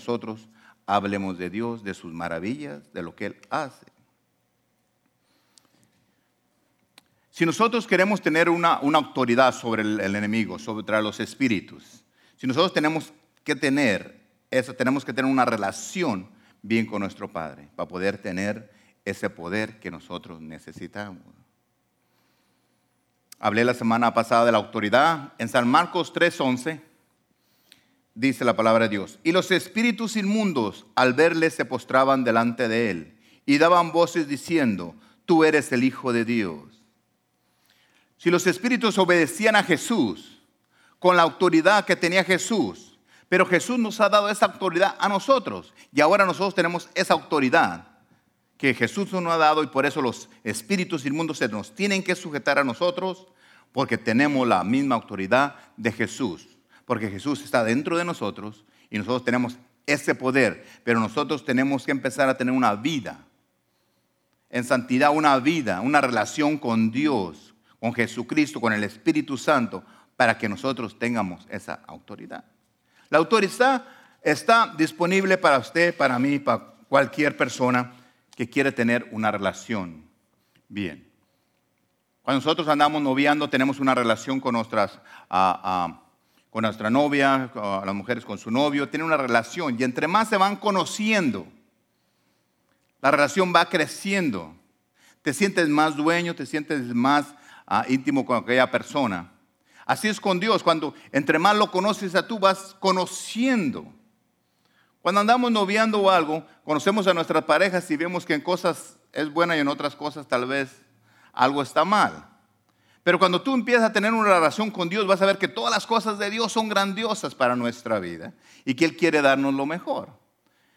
nosotros hablemos de Dios, de sus maravillas, de lo que Él hace. Si nosotros queremos tener una, autoridad sobre el, enemigo, sobre los espíritus, si nosotros tenemos que tener eso, tenemos que tener una relación bien con nuestro Padre para poder tener ese poder que nosotros necesitamos. Hablé la semana pasada de la autoridad. En San Marcos 3:11 dice la palabra de Dios. Y los espíritus inmundos al verle se postraban delante de él y daban voces diciendo, tú eres el Hijo de Dios. Si los espíritus obedecían a Jesús con la autoridad que tenía Jesús, pero Jesús nos ha dado esa autoridad a nosotros y ahora nosotros tenemos esa autoridad que Jesús nos ha dado y por eso los espíritus inmundos se nos tienen que sujetar a nosotros porque tenemos la misma autoridad de Jesús, porque Jesús está dentro de nosotros y nosotros tenemos ese poder, pero nosotros tenemos que empezar a tener una vida en santidad, una vida, una relación con Dios, con Jesucristo, con el Espíritu Santo, para que nosotros tengamos esa autoridad. La autoridad está disponible para usted, para mí, para cualquier persona que quiere tener una relación bien. Cuando nosotros andamos noviando, tenemos una relación con, nuestras, con nuestra novia, las mujeres con su novio, tienen una relación y entre más se van conociendo, la relación va creciendo. Te sientes más dueño, te sientes más íntimo con aquella persona. Así es con Dios, cuando entre más lo conoces a tú, vas conociendo. Cuando andamos noviando o algo, conocemos a nuestras parejas y vemos que en cosas es buena y en otras cosas tal vez algo está mal. Pero cuando tú empiezas a tener una relación con Dios, vas a ver que todas las cosas de Dios son grandiosas para nuestra vida y que Él quiere darnos lo mejor.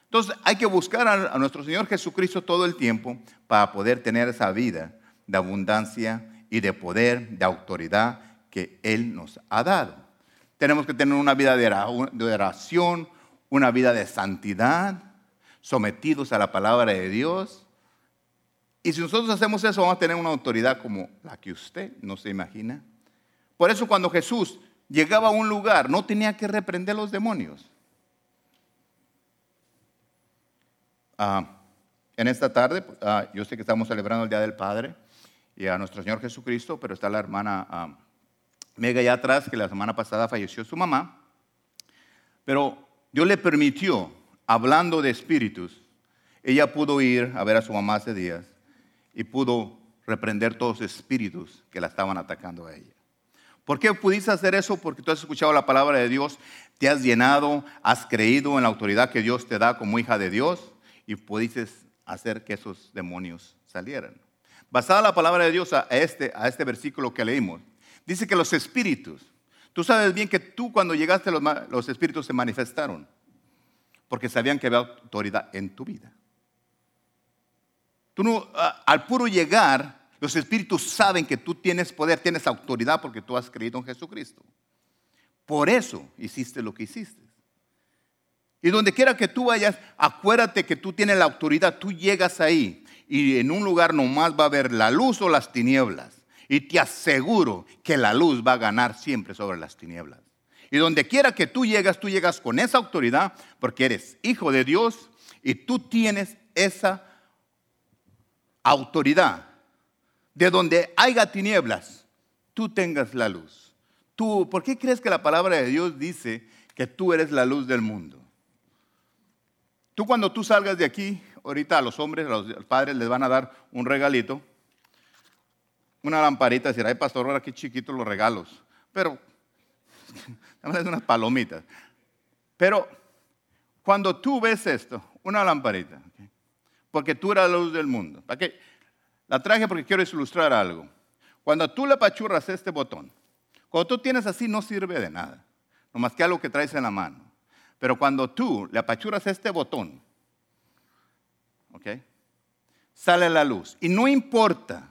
Entonces hay que buscar a, nuestro Señor Jesucristo todo el tiempo para poder tener esa vida de abundancia y de poder, de autoridad que Él nos ha dado. Tenemos que tener una vida de oración, una vida de santidad, sometidos a la palabra de Dios. Y si nosotros hacemos eso, vamos a tener una autoridad como la que usted no se imagina. Por eso cuando Jesús llegaba a un lugar, no tenía que reprender los demonios. Ah, en esta tarde, ah, yo sé que estamos celebrando el Día del Padre y a nuestro Señor Jesucristo, pero está la hermana ah, Mega allá atrás, que la semana pasada falleció su mamá. Pero Dios le permitió, hablando de espíritus, ella pudo ir a ver a su mamá hace días y pudo reprender todos los espíritus que la estaban atacando a ella. ¿Por qué pudiste hacer eso? Porque tú has escuchado la palabra de Dios, te has llenado, has creído en la autoridad que Dios te da como hija de Dios y pudiste hacer que esos demonios salieran. Basada la palabra de Dios a este, a este versículo que leímos, dice que los espíritus, tú sabes bien que tú cuando llegaste los, los espíritus se manifestaron, porque sabían que había autoridad en tu vida. Tú no, al puro llegar, los espíritus saben que tú tienes poder, tienes autoridad porque tú has creído en Jesucristo. Por eso hiciste lo que hiciste. Y donde quiera que tú vayas, acuérdate que tú tienes la autoridad, tú llegas ahí y en un lugar nomás va a haber la luz o las tinieblas. Y te aseguro que la luz va a ganar siempre sobre las tinieblas. Y donde quiera que tú llegas, tú llegas con esa autoridad porque eres hijo de Dios y tú tienes esa autoridad. De donde haya tinieblas, tú tengas la luz. Tú, ¿por qué crees que la palabra de Dios dice que tú eres la luz del mundo? Tú cuando tú salgas de aquí, ahorita a los hombres, a los padres les van a dar un regalito, una lamparita, decir, ay pastor, ahora qué chiquitos los regalos. Pero, dame unas palomitas. Pero, cuando tú ves esto, una lamparita, porque tú eres la luz del mundo. ¿Para qué? La traje porque quiero ilustrar algo. Cuando tú le apachurras este botón, cuando tú tienes así no sirve de nada, nomás que algo que traes en la mano. Pero cuando tú le apachuras este botón, ¿ok? Sale la luz. Y no importa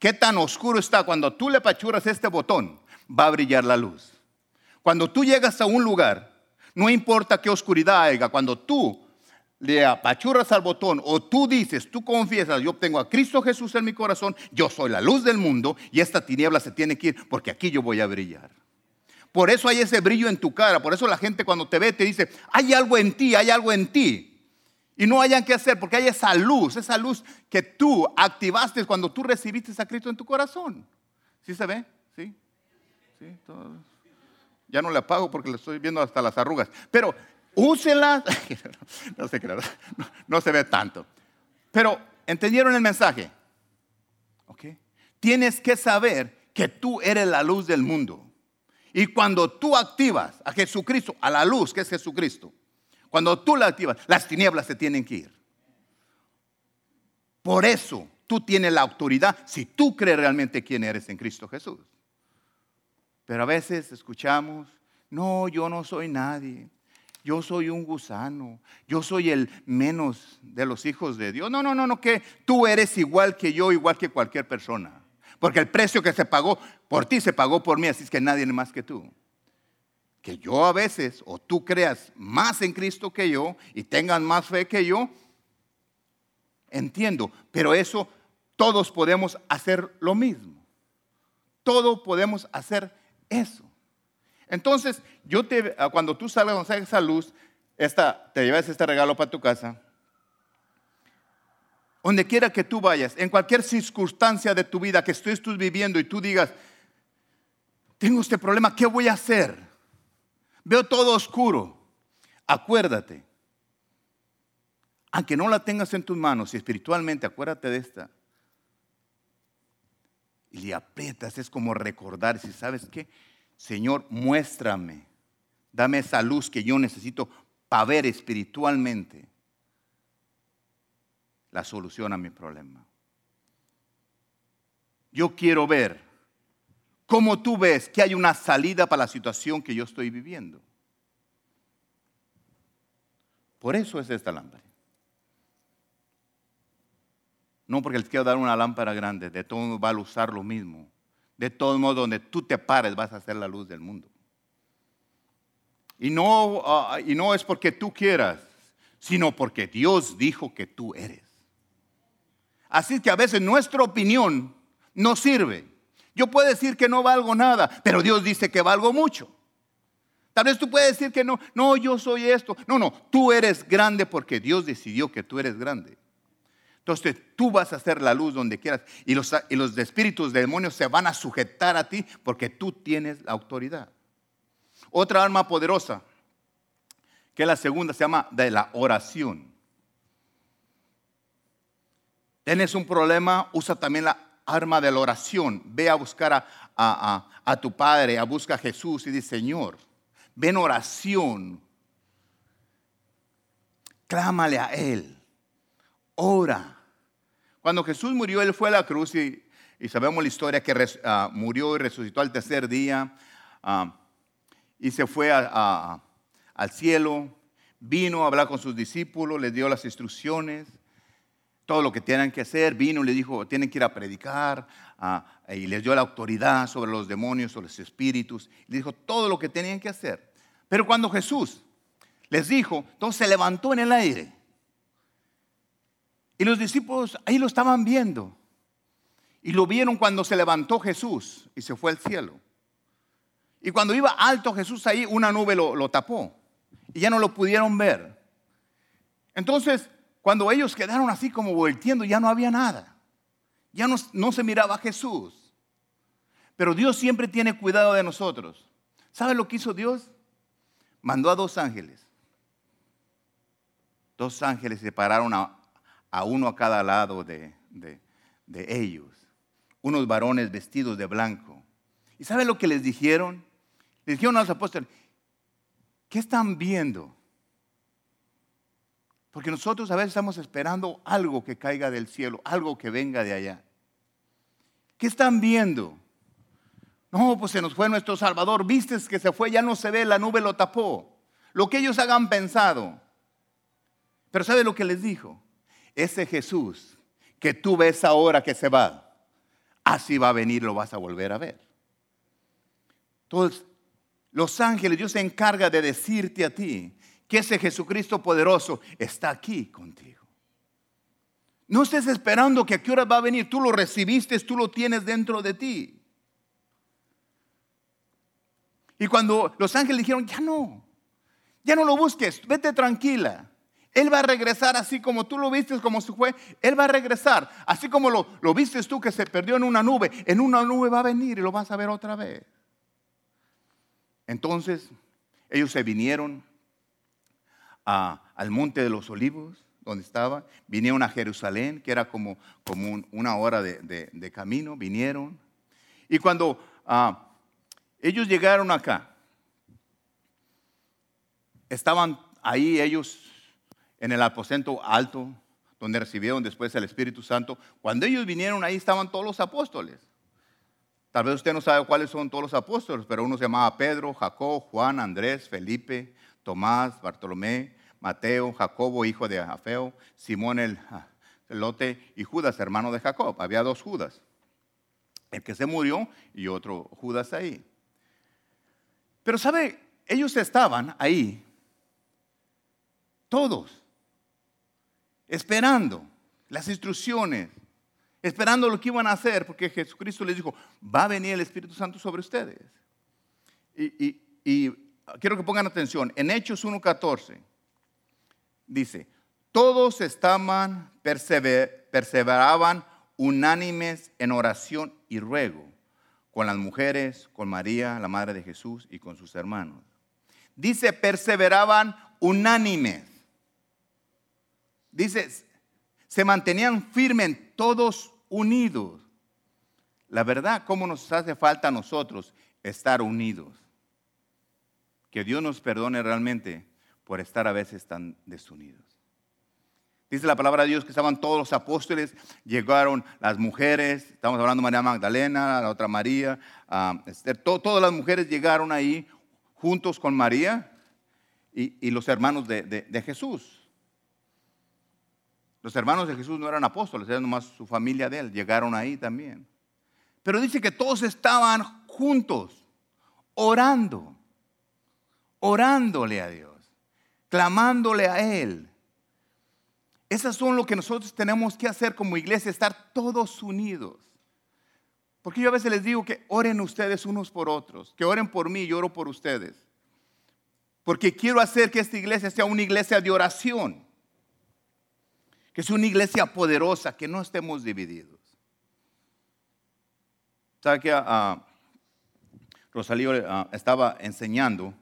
qué tan oscuro está, cuando tú le apachuras este botón, va a brillar la luz. Cuando tú llegas a un lugar, no importa qué oscuridad haya, cuando tú le apachurras al botón o tú dices, tú confiesas, yo tengo a Cristo Jesús en mi corazón, yo soy la luz del mundo y esta tiniebla se tiene que ir porque aquí yo voy a brillar. Por eso hay ese brillo en tu cara. Por eso la gente cuando te ve te dice, hay algo en ti, hay algo en ti. Y no hayan que hacer porque hay esa luz, esa luz que tú activaste cuando tú recibiste a Cristo en tu corazón. ¿Sí se ve? ¿Sí? ¿Sí? Ya no le apago porque le estoy viendo hasta las arrugas. Pero úsenlas. no, sé no, no se ve tanto. Pero, ¿entendieron el mensaje? ¿Ok? Tienes que saber que tú eres la luz del mundo. Y cuando tú activas a Jesucristo, a la luz que es Jesucristo, cuando tú la activas, las tinieblas se tienen que ir. Por eso tú tienes la autoridad si tú crees realmente quién eres en Cristo Jesús. Pero a veces escuchamos, no, yo no soy nadie. Yo soy un gusano. Yo soy el menos de los hijos de Dios. No, no, no, no, que tú eres igual que yo, igual que cualquier persona. Porque el precio que se pagó por ti se pagó por mí, así es que nadie más que tú. Que yo a veces, o tú creas más en Cristo que yo y tengan más fe que yo, entiendo, pero eso todos podemos hacer lo mismo. Todos podemos hacer eso. Entonces, yo te, ah, cuando tú salgas con esa luz, esta, te llevas este regalo para tu casa, donde quiera que tú vayas, en cualquier circunstancia de tu vida que estés tú viviendo y tú digas, tengo este problema, ¿qué voy a hacer? Veo todo oscuro. Acuérdate, aunque no la tengas en tus manos, y espiritualmente acuérdate de esta, y le aprietas, es como recordar, si sabes qué, Señor, muéstrame, dame esa luz que yo necesito para ver espiritualmente la solución a mi problema. Yo quiero ver cómo tú ves que hay una salida para la situación que yo estoy viviendo. Por eso es esta lámpara. No porque les quiero dar una lámpara grande, de todo modo va a usar lo mismo. De todo modo, donde tú te pares vas a ser la luz del mundo. Y no, ah, y no es porque tú quieras, sino porque Dios dijo que tú eres. Así que a veces nuestra opinión no sirve. Yo puedo decir que no valgo nada, pero Dios dice que valgo mucho. Tal vez tú puedes decir que no, no, yo soy esto. No, no, tú eres grande porque Dios decidió que tú eres grande. Entonces tú vas a hacer la luz donde quieras y los, y los espíritus de demonios se van a sujetar a ti porque tú tienes la autoridad. Otra arma poderosa, que es la segunda, se llama de la oración. Tienes un problema, usa también la arma de la oración. Ve a buscar a, a, a tu Padre, a buscar a Jesús y dice, Señor, ven oración. Clámale a Él. Ora. Cuando Jesús murió, Él fue a la cruz y, sabemos la historia que ah, murió y resucitó al tercer día ah, y se fue al cielo. Vino a hablar con sus discípulos, les dio las instrucciones todo lo que tienen que hacer. Vino y le dijo, tienen que ir a predicar. Ah, y les dio la autoridad sobre los demonios, sobre los espíritus. Y le dijo todo lo que tenían que hacer. Pero cuando Jesús les dijo, entonces se levantó en el aire. Y los discípulos ahí lo estaban viendo. Y lo vieron cuando se levantó Jesús y se fue al cielo. Y cuando iba alto Jesús ahí, una nube lo, lo tapó. Y ya no lo pudieron ver. Entonces, cuando ellos quedaron así como volteando, ya no había nada. Ya no, no se miraba Jesús. Pero Dios siempre tiene cuidado de nosotros. ¿Sabe lo que hizo Dios? Mandó a dos ángeles. Dos ángeles se pararon a, uno a cada lado de, de ellos. Unos varones vestidos de blanco. ¿Y sabe lo que les dijeron? Les dijeron a los apóstoles, ¿qué están viendo? Porque nosotros a veces estamos esperando algo que caiga del cielo, algo que venga de allá. ¿Qué están viendo? No, pues se nos fue nuestro Salvador. Viste que se fue, ya no se ve, la nube lo tapó. Lo que ellos hagan pensado. Pero ¿sabe lo que les dijo? Ese Jesús que tú ves ahora que se va, así va a venir, lo vas a volver a ver. Entonces, los ángeles, Dios se encarga de decirte a ti que ese Jesucristo poderoso está aquí contigo. No estés esperando que a qué hora va a venir. Tú lo recibiste, tú lo tienes dentro de ti. Y cuando los ángeles dijeron, ya no, ya no lo busques, vete tranquila. Él va a regresar así como tú lo viste, como se fue. Él va a regresar, así como lo, lo viste tú que se perdió en una nube. En una nube va a venir y lo vas a ver otra vez. Entonces, ellos se vinieron al monte de los olivos, donde estaba. Vinieron a Jerusalén, que era como, como una hora de, camino. Vinieron. Y cuando ah, ellos llegaron acá, estaban ahí ellos en el aposento alto, donde recibieron después el Espíritu Santo. Cuando ellos vinieron ahí estaban todos los apóstoles. Tal vez usted no sabe cuáles son todos los apóstoles, pero uno se llamaba Pedro, Jacob, Juan, Andrés, Felipe, Tomás, Bartolomé, Mateo, Jacobo, hijo de Afeo, Simón el Lote y Judas, hermano de Jacob. Había dos Judas. El que se murió y otro Judas ahí. Pero sabe, ellos estaban ahí, todos, esperando las instrucciones, esperando lo que iban a hacer, porque Jesucristo les dijo, va a venir el Espíritu Santo sobre ustedes. Y, quiero que pongan atención, en Hechos 1.14 dice, todos estaban, perseveraban unánimes en oración y ruego con las mujeres, con María, la madre de Jesús, y con sus hermanos. Dice, perseveraban unánimes. Dice, se mantenían firmes, todos unidos. La verdad, ¿cómo nos hace falta a nosotros estar unidos? Que Dios nos perdone realmente por estar a veces tan desunidos. Dice la palabra de Dios que estaban todos los apóstoles, llegaron las mujeres, estamos hablando de María Magdalena, la otra María, todas las mujeres llegaron ahí juntos con María y, los hermanos de, Jesús. Los hermanos de Jesús no eran apóstoles, eran nomás su familia de él, llegaron ahí también. Pero dice que todos estaban juntos, orando, orándole a Dios clamándole a Él. Esas son lo que nosotros tenemos que hacer como iglesia, estar todos unidos. Porque yo a veces les digo que oren ustedes unos por otros, que oren por mí y oro por ustedes. Porque quiero hacer que esta iglesia sea una iglesia de oración, que sea una iglesia poderosa, que no estemos divididos. ¿Sabe que uh, Rosalío ah, estaba enseñando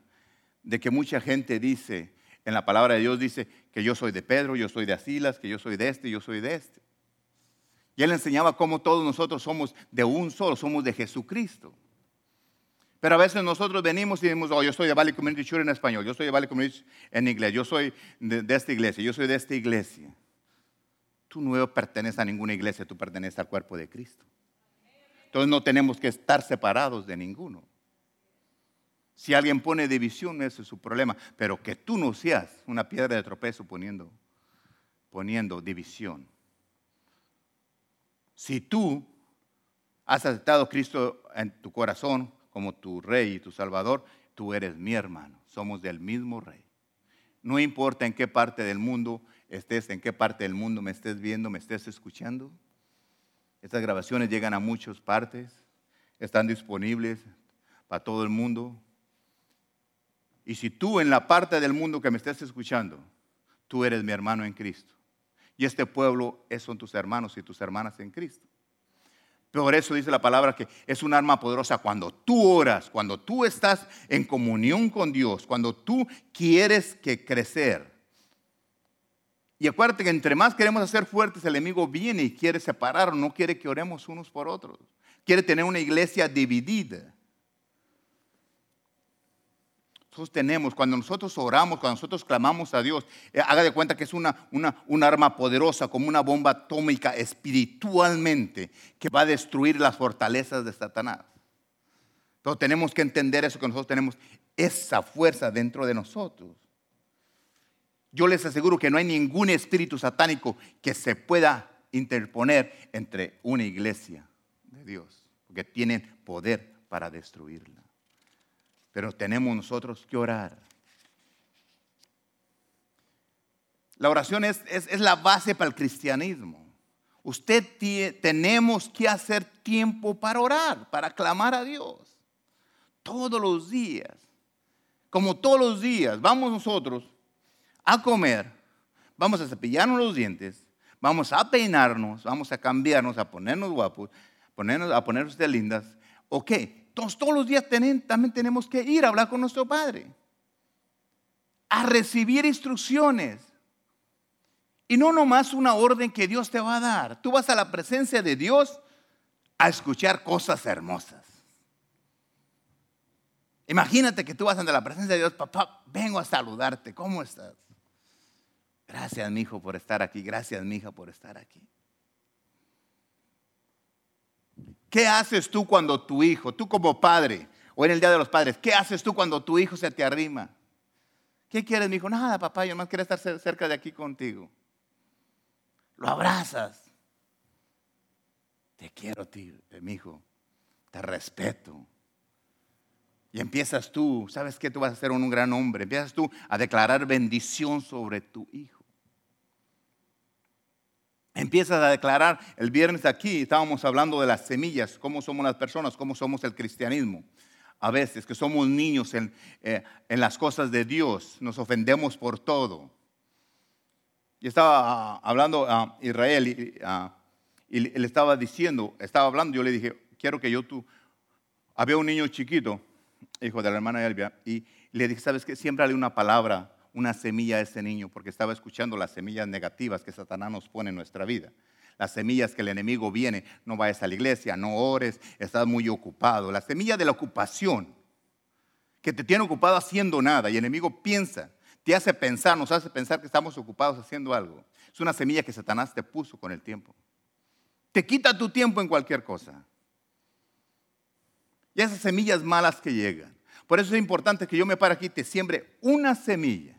de que mucha gente dice, en la palabra de Dios dice que yo soy de Pedro, yo soy de Asilas, que yo soy de este, yo soy de este. Y él enseñaba cómo todos nosotros somos de un solo, somos de Jesucristo. Pero a veces nosotros venimos y decimos, oh, yo soy de Valley Community Church en español, yo soy de Valley Community en inglés, yo soy de, esta iglesia, yo soy de esta iglesia. Tú no perteneces a ninguna iglesia, tú perteneces al cuerpo de Cristo. Entonces no tenemos que estar separados de ninguno. Si alguien pone división, ese es su problema. Pero que tú no seas una piedra de tropezo poniendo, poniendo división. Si tú has aceptado a Cristo en tu corazón como tu rey y tu salvador, tú eres mi hermano. Somos del mismo rey. No importa en qué parte del mundo estés, en qué parte del mundo me estés viendo, me estés escuchando. Estas grabaciones llegan a muchas partes, están disponibles para todo el mundo. Y si tú en la parte del mundo que me estés escuchando, tú eres mi hermano en Cristo. Y este pueblo son tus hermanos y tus hermanas en Cristo. Por eso dice la palabra que es un arma poderosa cuando tú oras, cuando tú estás en comunión con Dios, cuando tú quieres que crecer. Y acuérdate que entre más queremos hacer fuertes, el enemigo viene y quiere separarnos, no quiere que oremos unos por otros. Quiere tener una iglesia dividida. Nosotros tenemos, cuando nosotros oramos, cuando nosotros clamamos a Dios, eh, haga de cuenta que es una, una, arma poderosa, como una bomba atómica espiritualmente, que va a destruir las fortalezas de Satanás. Entonces tenemos que entender eso, que nosotros tenemos esa fuerza dentro de nosotros. Yo les aseguro que no hay ningún espíritu satánico que se pueda interponer entre una iglesia de Dios, porque tienen poder para destruirla pero tenemos nosotros que orar. La oración es, la base para el cristianismo. Usted tenemos que hacer tiempo para orar, para clamar a Dios. todos los días, como todos los días, vamos nosotros a comer, vamos a cepillarnos los dientes, vamos a peinarnos, vamos a cambiarnos, a ponernos guapos, ponernos, a ponernos de lindas. ¿Ok? Entonces todos los días también tenemos que ir a hablar con nuestro Padre, a recibir instrucciones. Y no nomás una orden que Dios te va a dar. Tú vas a la presencia de Dios a escuchar cosas hermosas. Imagínate que tú vas ante la presencia de Dios, papá, vengo a saludarte, ¿cómo estás? Gracias, mi hijo, por estar aquí. Gracias, mi hija, por estar aquí. ¿Qué haces tú cuando tu hijo, tú como padre, o en el Día de los Padres, qué haces tú cuando tu hijo se te arrima? ¿Qué quieres, mi hijo? Nada, papá, yo más quiero estar cerca de aquí contigo. Lo abrazas. Te quiero, tío, eh, mi hijo. Te respeto. Y empiezas tú, ¿sabes qué? Tú vas a ser un gran hombre. Empiezas tú a declarar bendición sobre tu hijo. Empiezas a declarar, el viernes aquí estábamos hablando de las semillas, cómo somos las personas, cómo somos el cristianismo. A veces que somos niños en, eh, en las cosas de Dios, nos ofendemos por todo. Y estaba ah, hablando a Israel y, ah, y, le estaba diciendo, estaba hablando, yo le dije, quiero que yo tú, había un niño chiquito, hijo de la hermana Elvia, y le dije, ¿sabes qué? Siempre hay una palabra una semilla a ese niño porque estaba escuchando las semillas negativas que Satanás nos pone en nuestra vida. Las semillas que el enemigo viene, no vayas a la iglesia, no ores, estás muy ocupado. La semilla de la ocupación, que te tiene ocupado haciendo nada y el enemigo piensa, te hace pensar, nos hace pensar que estamos ocupados haciendo algo. Es una semilla que Satanás te puso con el tiempo. Te quita tu tiempo en cualquier cosa. Y esas semillas malas que llegan. Por eso es importante que yo me pare aquí y te siembre una semilla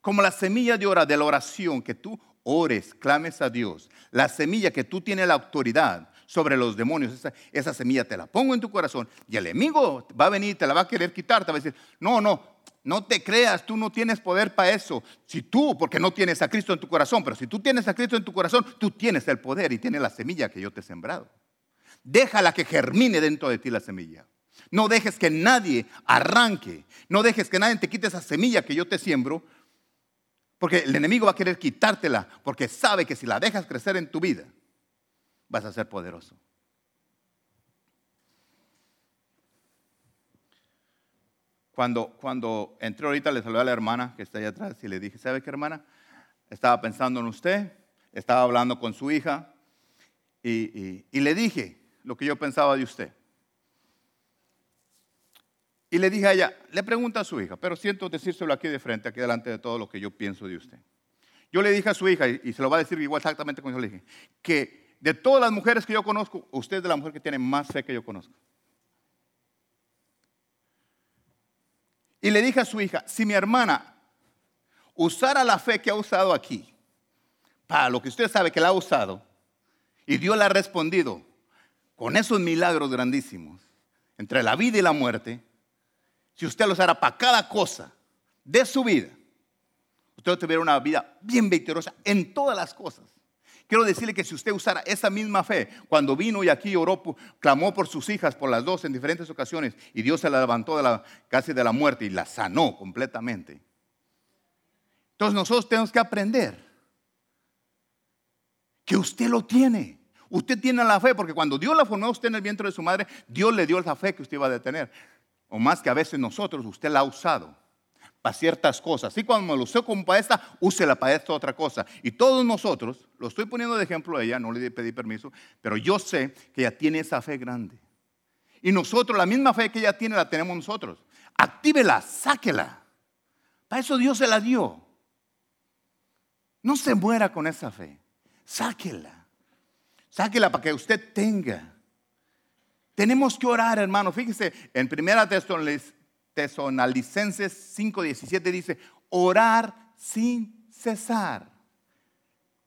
como la semilla de, de la oración, que tú ores, clames a Dios. La semilla que tú tienes la autoridad sobre los demonios, esa, esa, semilla te la pongo en tu corazón y el enemigo va a venir, te la va a querer quitar, te va a decir, no, no, no te creas, tú no tienes poder para eso. Si tú, porque no tienes a Cristo en tu corazón, pero si tú tienes a Cristo en tu corazón, tú tienes el poder y tienes la semilla que yo te he sembrado. Déjala que germine dentro de ti la semilla. No dejes que nadie arranque, no dejes que nadie te quite esa semilla que yo te siembro, porque el enemigo va a querer quitártela, porque sabe que si la dejas crecer en tu vida, vas a ser poderoso. Cuando, cuando entré ahorita, le saludé a la hermana que está allá atrás y le dije, ¿sabe qué hermana? Estaba pensando en usted, estaba hablando con su hija y le dije lo que yo pensaba de usted. Y le dije a ella, le pregunta a su hija, pero siento decírselo aquí de frente, aquí delante de todo lo que yo pienso de usted. Yo le dije a su hija, y se lo va a decir igual exactamente como yo le dije, que de todas las mujeres que yo conozco, usted es la mujer que tiene más fe que yo conozco. Y le dije a su hija, si mi hermana usara la fe que ha usado aquí, para lo que usted sabe que la ha usado, y Dios le ha respondido con esos milagros grandísimos, entre la vida y la muerte, si usted lo usara para cada cosa de su vida, usted tuviera una vida bien victoriosa en todas las cosas. Quiero decirle que si usted usara esa misma fe, cuando vino y aquí oró, clamó por sus hijas, por las dos en diferentes ocasiones, y Dios se la levantó de la, casi de la muerte y la sanó completamente. Entonces nosotros tenemos que aprender que usted lo tiene. Usted tiene la fe, porque cuando Dios la formó a usted en el vientre de su madre, Dios le dio esa fe que usted iba a detener o más que a veces nosotros, usted la ha usado para ciertas cosas. Así cuando lo usó como para esta, úsela para esta otra cosa. Y todos nosotros, lo estoy poniendo de ejemplo a ella, no le pedí permiso, pero yo sé que ella tiene esa fe grande. Y nosotros, la misma fe que ella tiene, la tenemos nosotros. Actívela, sáquela. Para eso Dios se la dio. No se muera con esa fe. Sáquela. Sáquela para que usted tenga tenemos que orar, hermano. Fíjese, en Primera Tesalonicenses 5:17 dice, orar sin cesar.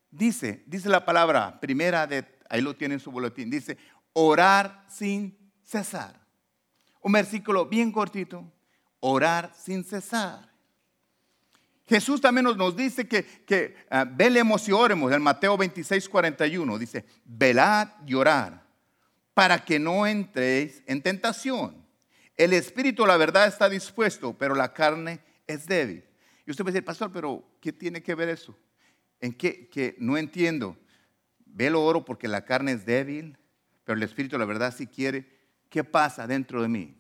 Dice, dice la palabra, primera de, ahí lo tiene en su boletín, dice, orar sin cesar. Un versículo bien cortito, orar sin cesar. Jesús también nos, dice que, que ah, velemos y oremos. En Mateo 26, 41 dice, velad y orar para que no entréis en tentación. El espíritu, la verdad, está dispuesto, pero la carne es débil. Y usted puede decir, pastor, pero ¿qué tiene que ver eso? ¿En qué? Que no entiendo. Ve lo oro porque la carne es débil, pero el espíritu, la verdad, sí quiere. ¿Qué pasa dentro de mí?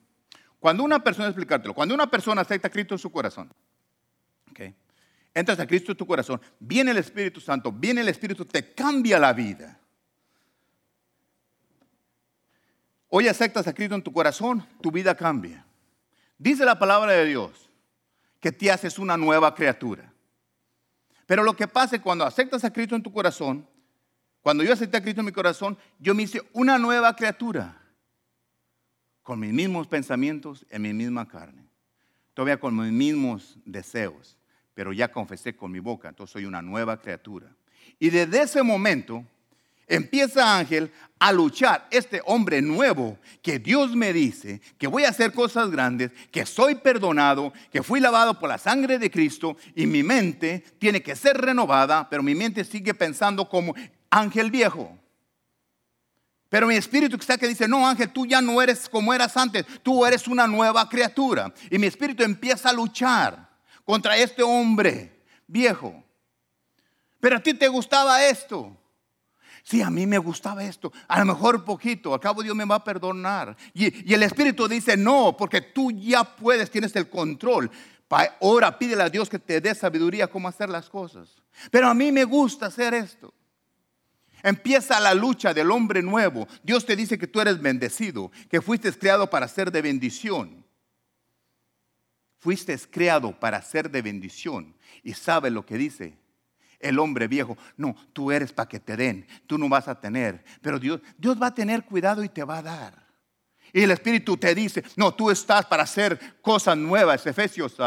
Cuando una persona, explicártelo, cuando una persona acepta a Cristo en su corazón, okay, entras a Cristo en tu corazón, viene el Espíritu Santo, viene el Espíritu, te cambia la vida. Hoy aceptas a Cristo en tu corazón, tu vida cambia. Dice la palabra de Dios que te haces una nueva criatura. Pero lo que pasa es cuando aceptas a Cristo en tu corazón, cuando yo acepté a Cristo en mi corazón, yo me hice una nueva criatura. Con mis mismos pensamientos en mi misma carne. Todavía con mis mismos deseos. Pero ya confesé con mi boca, entonces soy una nueva criatura. Y desde ese momento Empieza Ángel a luchar, este hombre nuevo que Dios me dice que voy a hacer cosas grandes, que soy perdonado, que fui lavado por la sangre de Cristo y mi mente tiene que ser renovada, pero mi mente sigue pensando como ángel viejo. Pero mi espíritu está que dice, no Ángel, tú ya no eres como eras antes, tú eres una nueva criatura. Y mi espíritu empieza a luchar contra este hombre viejo. Pero a ti te gustaba esto. Sí, a mí me gustaba esto. A lo mejor poquito. Al cabo Dios me va a perdonar. Y, el Espíritu dice, no, porque tú ya puedes, tienes el control. Ahora pídele a Dios que te dé sabiduría cómo hacer las cosas. Pero a mí me gusta hacer esto. Empieza la lucha del hombre nuevo. Dios te dice que tú eres bendecido, que fuiste creado para ser de bendición. Fuiste creado para ser de bendición. Y sabe lo que dice el hombre viejo. No, tú eres para que te den, tú no vas a tener. Pero Dios, Dios va a tener cuidado y te va a dar. Y el Espíritu te dice, no, tú estás para hacer cosas nuevas. Efesios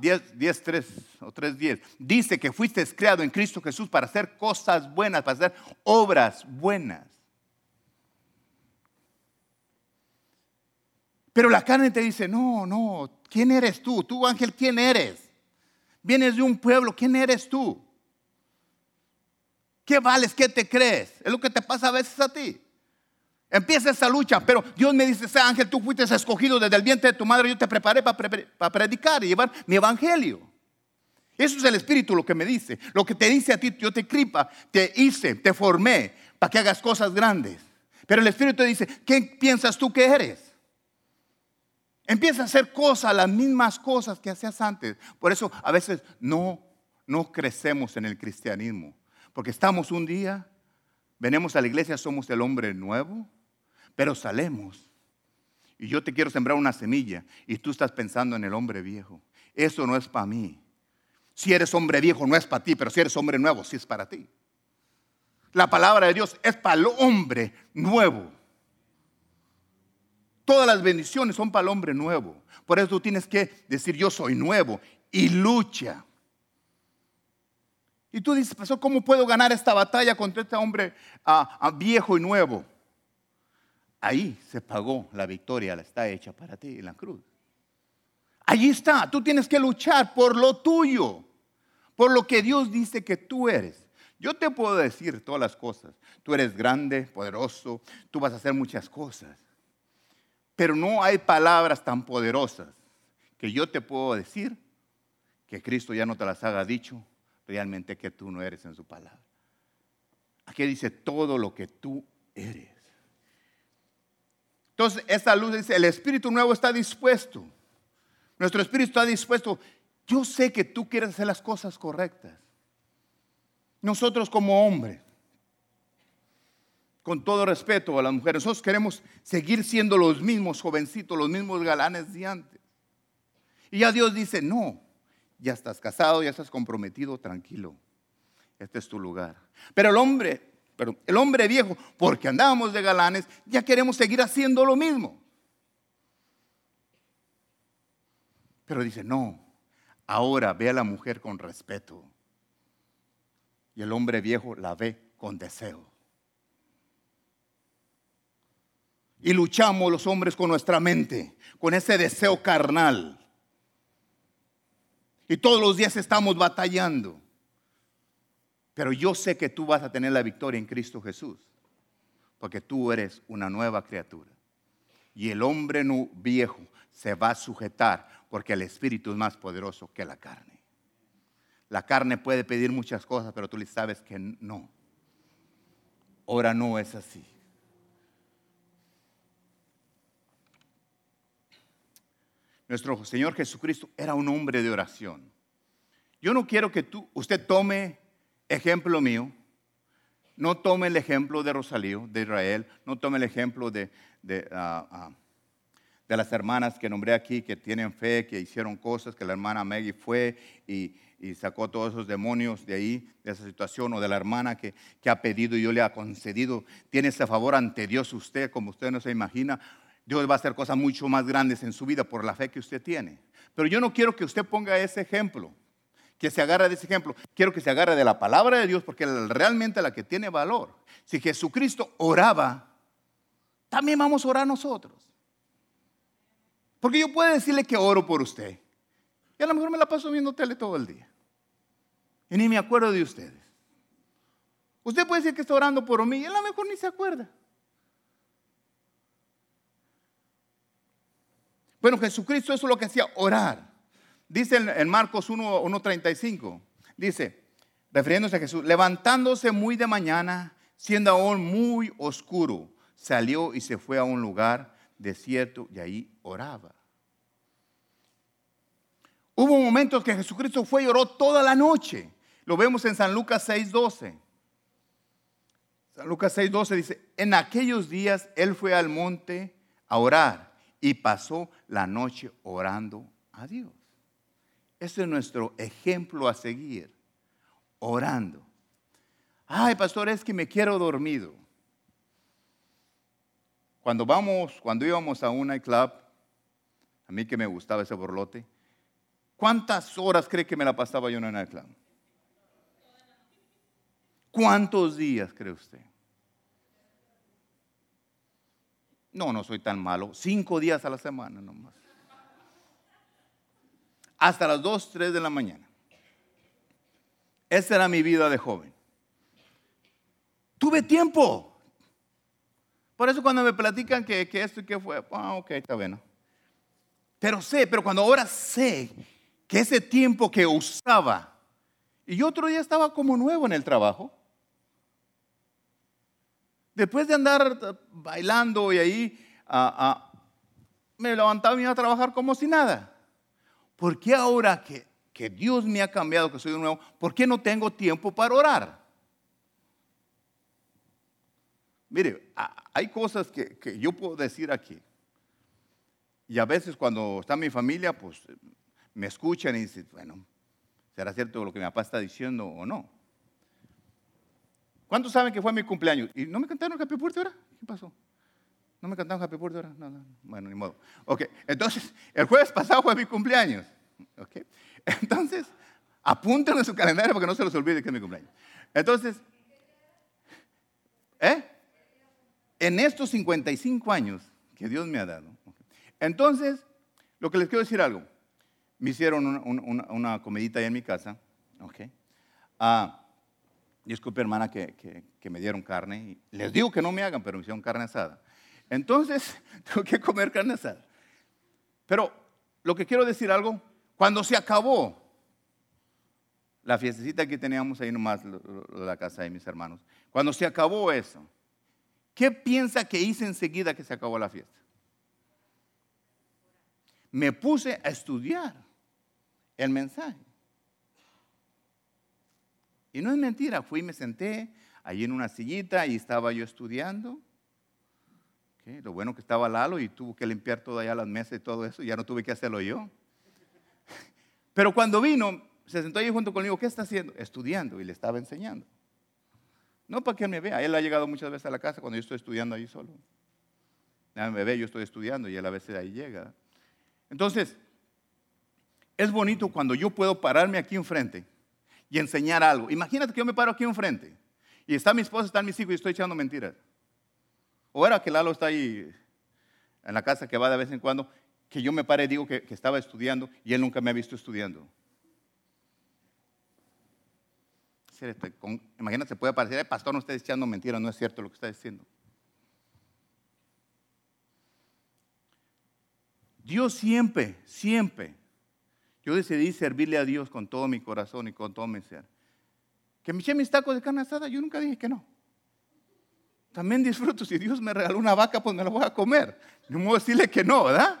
10, 3 o 3, 10. Dice que fuiste creado en Cristo Jesús para hacer cosas buenas, para hacer obras buenas. Pero la carne te dice, no, no, ¿quién eres tú? Tú, ángel, ¿quién eres? Vienes de un pueblo, ¿quién eres tú? ¿Qué vales? ¿Qué te crees? Es lo que te pasa a veces a ti. Empieza esa lucha, pero Dios me dice, ángel, tú fuiste escogido desde el vientre de tu madre, yo te preparé para, predicar y llevar mi evangelio. Eso es el Espíritu lo que me dice. Lo que te dice a ti, yo te cripa, te hice, te formé para que hagas cosas grandes. Pero el Espíritu te dice, ¿qué piensas tú que eres? Empieza a hacer cosas, las mismas cosas que hacías antes. Por eso a veces no, crecemos en el cristianismo. Porque estamos un día, venimos a la iglesia, somos el hombre nuevo, pero salemos. Y yo te quiero sembrar una semilla y tú estás pensando en el hombre viejo. Eso no es para mí. Si eres hombre viejo no es para ti, pero si eres hombre nuevo sí es para ti. La palabra de Dios es para el hombre nuevo. Todas las bendiciones son para el hombre nuevo. Por eso tú tienes que decir yo soy nuevo y lucha. Y tú dices, pastor, ¿cómo puedo ganar esta batalla contra este hombre ah, ah, viejo y nuevo? Ahí se pagó la victoria, la está hecha para ti en la cruz. Allí está, tú tienes que luchar por lo tuyo, por lo que Dios dice que tú eres. Yo te puedo decir todas las cosas. Tú eres grande, poderoso, tú vas a hacer muchas cosas. Pero no hay palabras tan poderosas que yo te puedo decir que Cristo ya no te las haga dicho realmente que tú no eres en su palabra. Aquí dice todo lo que tú eres. Entonces, esta luz dice, el Espíritu Nuevo está dispuesto. Nuestro Espíritu está dispuesto. Yo sé que tú quieres hacer las cosas correctas. Nosotros como hombres, con todo respeto a las mujeres, nosotros queremos seguir siendo los mismos jovencitos, los mismos galanes de antes. Y ya Dios dice, no, ya estás casado, ya estás comprometido, tranquilo. Este es tu lugar. Pero el hombre, pero el hombre viejo, porque andábamos de galanes, ya queremos seguir haciendo lo mismo. Pero dice, no, ahora ve a la mujer con respeto. Y el hombre viejo la ve con deseo. Y luchamos los hombres con nuestra mente, con ese deseo carnal. Y todos los días estamos batallando. Pero yo sé que tú vas a tener la victoria en Cristo Jesús. porque tú eres una nueva criatura. Y el hombre viejo se va a sujetar porque el espíritu es más poderoso que la carne. La carne puede pedir muchas cosas, pero tú le sabes que no. Ahora no es así. Nuestro Señor Jesucristo era un hombre de oración. Yo no quiero que tú, usted tome ejemplo mío, no tome el ejemplo de Rosalío, de Israel, no tome el ejemplo de, ah, ah, de, las hermanas que nombré aquí, que tienen fe, que hicieron cosas, que la hermana Maggie fue y, y sacó todos esos demonios de ahí, de esa situación, o de la hermana que, que ha pedido y yo le ha concedido. Tiene ese favor ante Dios usted, como usted no se imagina. Dios va a hacer cosas mucho más grandes en su vida por la fe que usted tiene. Pero yo no quiero que usted ponga ese ejemplo, que se agarre de ese ejemplo. Quiero que se agarre de la palabra de Dios porque realmente la que tiene valor. Si Jesucristo oraba, también vamos a orar nosotros. Porque yo puedo decirle que oro por usted. Y a lo mejor me la paso viendo tele todo el día. Y ni me acuerdo de ustedes. Usted puede decir que está orando por mí y a lo mejor ni se acuerda. Bueno, Jesucristo eso es lo que hacía, orar. Dice en Marcos 1.35, dice, refiriéndose a Jesús, levantándose muy de mañana, siendo aún muy oscuro, salió y se fue a un lugar desierto y ahí oraba. Hubo momentos que Jesucristo fue y oró toda la noche. Lo vemos en San Lucas 6.12. San Lucas 6.12 dice, en aquellos días él fue al monte a orar y pasó la noche orando a Dios. Ese es nuestro ejemplo a seguir, orando. Ay, pastor, es que me quiero dormido. Cuando vamos, cuando íbamos a un nightclub, a mí que me gustaba ese borlote, ¿cuántas horas cree que me la pasaba yo en el nightclub? ¿Cuántos días cree usted? No, no soy tan malo. Cinco días a la semana nomás. Hasta las dos, tres de la mañana. Esa era mi vida de joven. Tuve tiempo. Por eso cuando me platican que, esto y que fue, ah, ok, está bueno. Pero sé, pero cuando ahora sé que ese tiempo que usaba, y yo otro día estaba como nuevo en el trabajo, Después de andar bailando y ahí, ah, ah, me levantaba y iba a trabajar como si nada. ¿Por qué ahora que, que Dios me ha cambiado, que soy de nuevo, por qué no tengo tiempo para orar? Mire, hay cosas que, que, yo puedo decir aquí. Y a veces cuando está mi familia, pues me escuchan y dicen, bueno, ¿será cierto lo que mi papá está diciendo o no? ¿Cuántos saben que fue mi cumpleaños? ¿Y no me cantaron Happy Birthday ahora? ¿Qué pasó? ¿No me cantaron Happy Birthday ahora? No, no, bueno, ni modo. Ok, entonces, el jueves pasado fue mi cumpleaños. Ok, entonces, apúntenlo en su calendario porque no se los olvide que es mi cumpleaños. Entonces, ¿eh? En estos 55 años que Dios me ha dado. Entonces, lo que les quiero decir algo. Me hicieron una, una, comedita ahí en mi casa. Ok. Ah, Disculpe, hermana, que, me dieron carne. les digo que no me hagan, pero me hicieron carne asada. Entonces, tengo que comer carne asada. Pero lo que quiero decir algo, cuando se acabó la fiestecita que teníamos ahí nomás, la casa de mis hermanos, cuando se acabó eso, ¿qué piensa que hice enseguida que se acabó la fiesta? Me puse a estudiar el mensaje. Y no es mentira, fui y me senté allí en una sillita y estaba yo estudiando. Lo bueno que estaba Lalo y tuvo que limpiar todas las mesas y todo eso, ya no tuve que hacerlo yo. Pero cuando vino, se sentó ahí junto conmigo, ¿qué está haciendo? Estudiando y le estaba enseñando. No para que me vea, él ha llegado muchas veces a la casa cuando yo estoy estudiando ahí solo. Ya me ve, yo estoy estudiando y él a veces ahí llega. Entonces, es bonito cuando yo puedo pararme aquí enfrente y enseñar algo. Imagínate que yo me paro aquí enfrente y está mi esposa, están mis hijos y estoy echando mentiras. O era que Lalo está ahí en la casa que va de vez en cuando, que yo me pare y digo que, estaba estudiando y él nunca me ha visto estudiando. Imagínate, puede parecer, pastor no está echando mentiras, no es cierto lo que está diciendo. Dios siempre, siempre yo decidí servirle a Dios con todo mi corazón y con todo mi ser. Que me eché mis tacos de carne asada, yo nunca dije que no. También disfruto, si Dios me regaló una vaca, pues me la voy a comer. No puedo decirle que no, ¿verdad?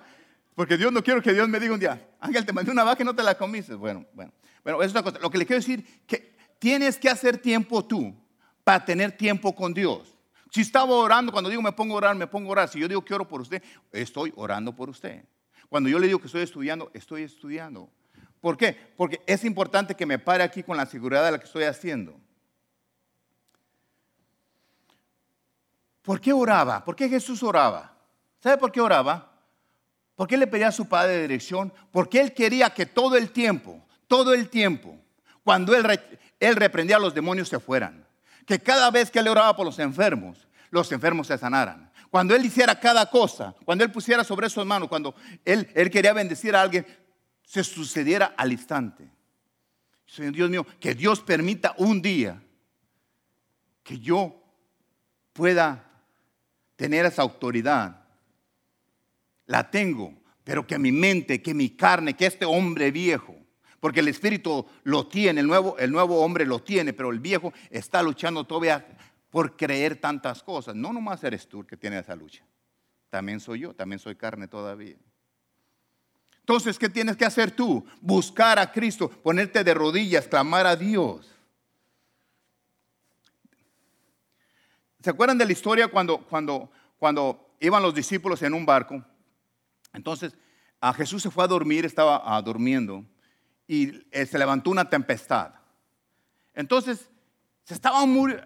Porque Dios no quiero que Dios me diga un día, Ángel, te mandé una vaca y no te la comiste. Bueno, bueno. Bueno, es una cosa. Lo que le quiero decir, que tienes que hacer tiempo tú para tener tiempo con Dios. Si estaba orando, cuando digo me pongo a orar, me pongo a orar. Si yo digo que oro por usted, estoy orando por usted. Cuando yo le digo que estoy estudiando, estoy estudiando. ¿Por qué? Porque es importante que me pare aquí con la seguridad de lo que estoy haciendo. ¿Por qué oraba? ¿Por qué Jesús oraba? ¿Sabe por qué oraba? Porque él le pedía a su padre dirección, porque él quería que todo el tiempo, todo el tiempo, cuando él, él reprendía a los demonios se fueran. Que cada vez que él oraba por los enfermos, los enfermos se sanaran. Cuando él hiciera cada cosa, cuando él pusiera sobre sus manos, cuando él, él quería bendecir a alguien, se sucediera al instante. Señor Dios mío, que Dios permita un día que yo pueda tener esa autoridad. La tengo, pero que mi mente, que mi carne, que este hombre viejo, porque el espíritu lo tiene, el nuevo, el nuevo hombre lo tiene, pero el viejo está luchando todavía por creer tantas cosas. No nomás eres tú que tiene esa lucha. También soy yo, también soy carne todavía. Entonces, ¿qué tienes que hacer tú? Buscar a Cristo, ponerte de rodillas, clamar a Dios. ¿Se acuerdan de la historia cuando, cuando, cuando iban los discípulos en un barco? Entonces, a Jesús se fue a dormir, estaba ah, durmiendo, y eh, se levantó una tempestad. Entonces, se estaban muriendo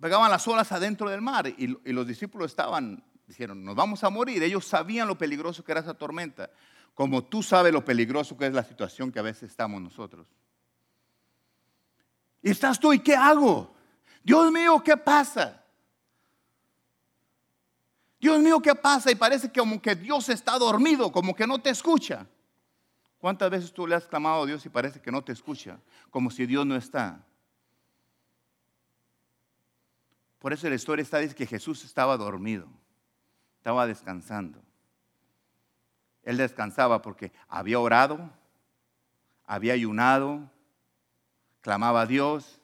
pegaban las olas adentro del mar y, los discípulos estaban, dijeron, nos vamos a morir. Ellos sabían lo peligroso que era esa tormenta, como tú sabes lo peligroso que es la situación que a veces estamos nosotros. Y estás tú, ¿y qué hago? Dios mío, ¿qué pasa? Dios mío, ¿qué pasa? Y parece que como que Dios está dormido, como que no te escucha. ¿Cuántas veces tú le has clamado a Dios y parece que no te escucha? Como si Dios no está. Por eso la historia está dice que Jesús estaba dormido, estaba descansando. Él descansaba porque había orado, había ayunado, clamaba a Dios,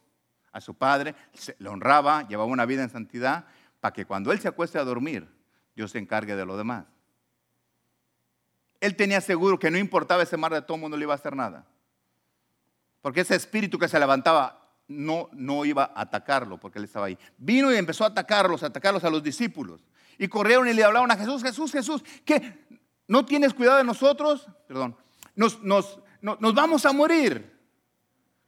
a su Padre, le honraba, llevaba una vida en santidad, para que cuando Él se acueste a dormir, Dios se encargue de lo demás. Él tenía seguro que no importaba ese mar de todo mundo, le iba a hacer nada. Porque ese espíritu que se levantaba no, no iba a atacarlo porque él estaba ahí. Vino y empezó a atacarlos, a atacarlos a los discípulos. Y corrieron y le hablaban a Jesús, Jesús, Jesús, ¿qué? ¿No tienes cuidado de nosotros? Perdón, nos, nos, nos vamos a morir.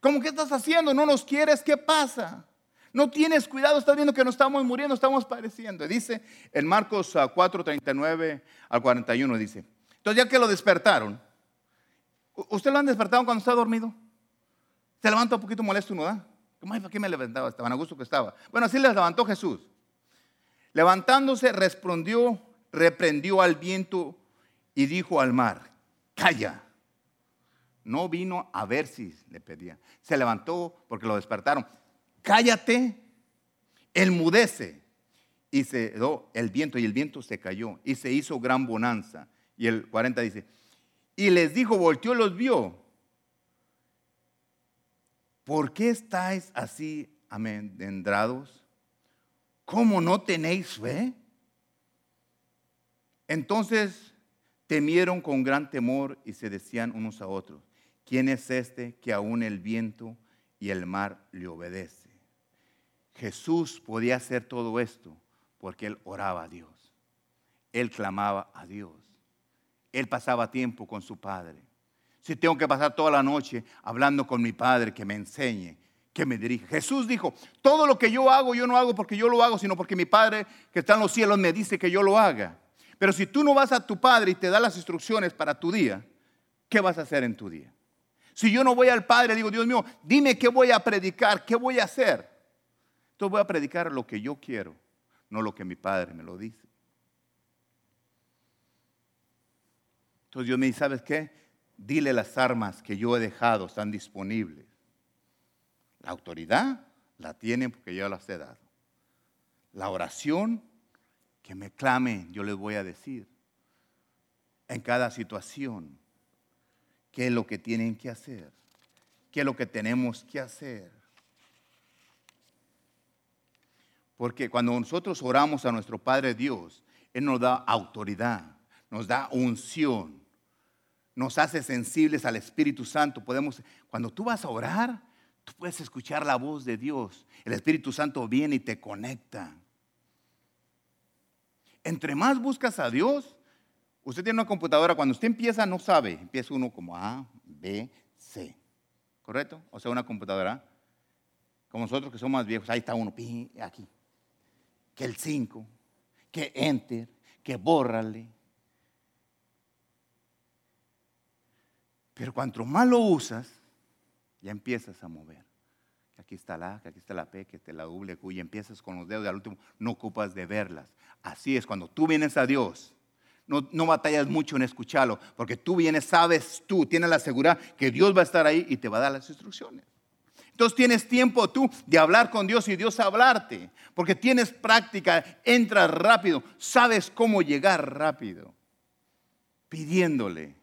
¿Cómo que estás haciendo? ¿No nos quieres? ¿Qué pasa? No tienes cuidado, estás viendo que no estamos muriendo, estamos padeciendo. Dice en Marcos 4, 39 al 41, dice. Entonces ya que lo despertaron, ¿usted lo han despertado cuando está dormido? Se levanta un poquito molesto uno, ¿verdad? ¿Para qué me levantaba? Estaban a gusto que estaba. Bueno, así les levantó Jesús. Levantándose, respondió, reprendió al viento y dijo al mar, calla. No vino a ver si le pedía. Se levantó porque lo despertaron. Cállate, mudece Y se dio el viento y el viento se cayó y se hizo gran bonanza. Y el 40 dice, y les dijo, volteó y los vio ¿por qué estáis así amendrados? ¿Cómo no tenéis fe? Entonces temieron con gran temor y se decían unos a otros, ¿quién es este que aún el viento y el mar le obedece? Jesús podía hacer todo esto porque él oraba a Dios. Él clamaba a Dios. Él pasaba tiempo con su Padre. Si tengo que pasar toda la noche hablando con mi Padre que me enseñe, que me dirija. Jesús dijo, todo lo que yo hago, yo no hago porque yo lo hago, sino porque mi Padre que está en los cielos me dice que yo lo haga. Pero si tú no vas a tu Padre y te da las instrucciones para tu día, ¿qué vas a hacer en tu día? Si yo no voy al Padre, digo, Dios mío, dime qué voy a predicar, qué voy a hacer. Entonces voy a predicar lo que yo quiero, no lo que mi Padre me lo dice. Entonces Dios me dice, ¿sabes qué? Dile las armas que yo he dejado están disponibles. La autoridad la tienen porque yo las he dado. La oración, que me clamen, yo les voy a decir. en cada situación qué es lo que tienen que hacer, qué es lo que tenemos que hacer. Porque cuando nosotros oramos a nuestro Padre Dios, Él nos da autoridad, nos da unción, nos hace sensibles al Espíritu Santo. Podemos, cuando tú vas a orar, tú puedes escuchar la voz de Dios. El Espíritu Santo viene y te conecta. Entre más buscas a Dios, usted tiene una computadora, cuando usted empieza no sabe, empieza uno como A, B, C. ¿Correcto? O sea, una computadora. Como nosotros que somos más viejos, ahí está uno, aquí que el 5, que enter, que bórrale. Pero cuanto más lo usas, ya empiezas a mover. Aquí está la A, aquí está la P, que te la doble Q, y empiezas con los dedos y al último no ocupas de verlas. Así es, cuando tú vienes a Dios, no, no, batallas mucho en escucharlo, porque tú vienes, sabes tú, tienes la seguridad que Dios va a estar ahí y te va a dar las instrucciones. Entonces tienes tiempo tú de hablar con Dios y Dios hablarte, porque tienes práctica, entras rápido, sabes cómo llegar rápido, pidiéndole,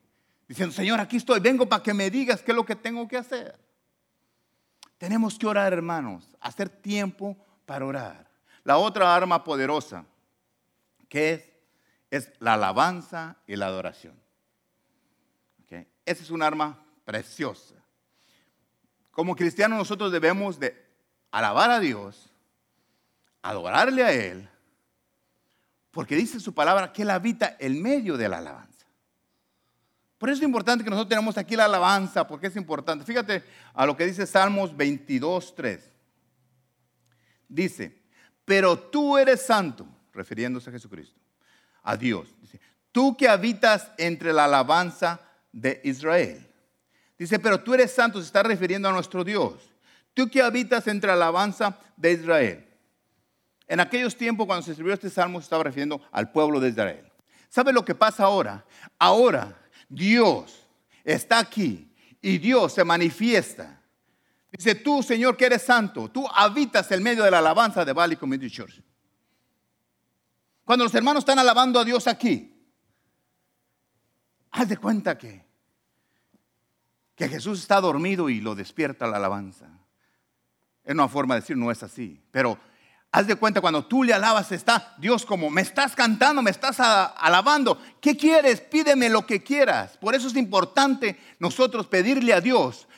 diciendo, Señor, aquí estoy, vengo para que me digas qué es lo que tengo que hacer. Tenemos que orar, hermanos, hacer tiempo para orar. La otra arma poderosa, que es, es la alabanza y la adoración. Esa es un arma preciosa. Como cristianos nosotros debemos de alabar a Dios, adorarle a Él, porque dice su palabra que Él habita en medio de la alabanza. Por eso es importante que nosotros tenemos aquí la alabanza, porque es importante. Fíjate a lo que dice Salmos 22, 3. Dice, pero tú eres santo, refiriéndose a Jesucristo, a Dios. Dice, tú que habitas entre la alabanza de Israel. Dice, pero tú eres santo, se está refiriendo a nuestro Dios. Tú que habitas entre la alabanza de Israel. En aquellos tiempos cuando se escribió este salmo se estaba refiriendo al pueblo de Israel. ¿Sabe lo que pasa ahora? Ahora Dios está aquí y Dios se manifiesta. Dice, tú Señor que eres santo, tú habitas en medio de la alabanza de Valley Community Church. Cuando los hermanos están alabando a Dios aquí, haz de cuenta que que Jesús está dormido y lo despierta la alabanza. Es una forma de decir, no es así. Pero haz de cuenta, cuando tú le alabas, está Dios como, me estás cantando, me estás alabando. ¿Qué quieres? Pídeme lo que quieras. Por eso es importante nosotros pedirle a Dios,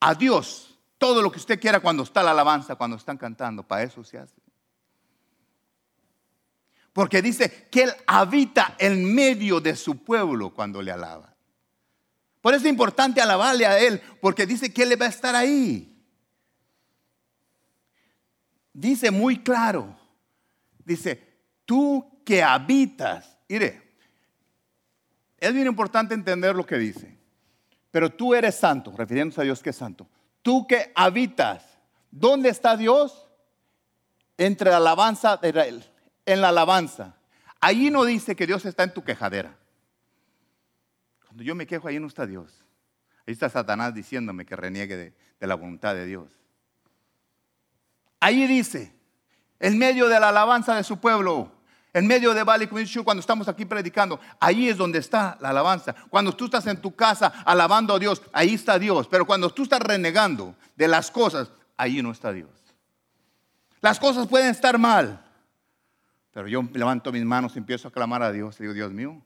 a Dios, todo lo que usted quiera cuando está la alabanza, cuando están cantando. Para eso se hace. Porque dice que Él habita en medio de su pueblo cuando le alaba. Por eso es importante alabarle a Él, porque dice que Él va a estar ahí. Dice muy claro, dice, tú que habitas, mire, es bien importante entender lo que dice, pero tú eres santo, refiriéndose a Dios que es santo. Tú que habitas, ¿dónde está Dios? Entre la alabanza de Israel, en la alabanza. Allí no dice que Dios está en tu quejadera yo me quejo, ahí no está Dios. Ahí está Satanás diciéndome que reniegue de, la voluntad de Dios. Ahí dice, en medio de la alabanza de su pueblo, en medio de Valley Community cuando estamos aquí predicando, ahí es donde está la alabanza. Cuando tú estás en tu casa alabando a Dios, ahí está Dios. Pero cuando tú estás renegando de las cosas, ahí no está Dios. Las cosas pueden estar mal, pero yo levanto mis manos y empiezo a clamar a Dios digo, Dios mío,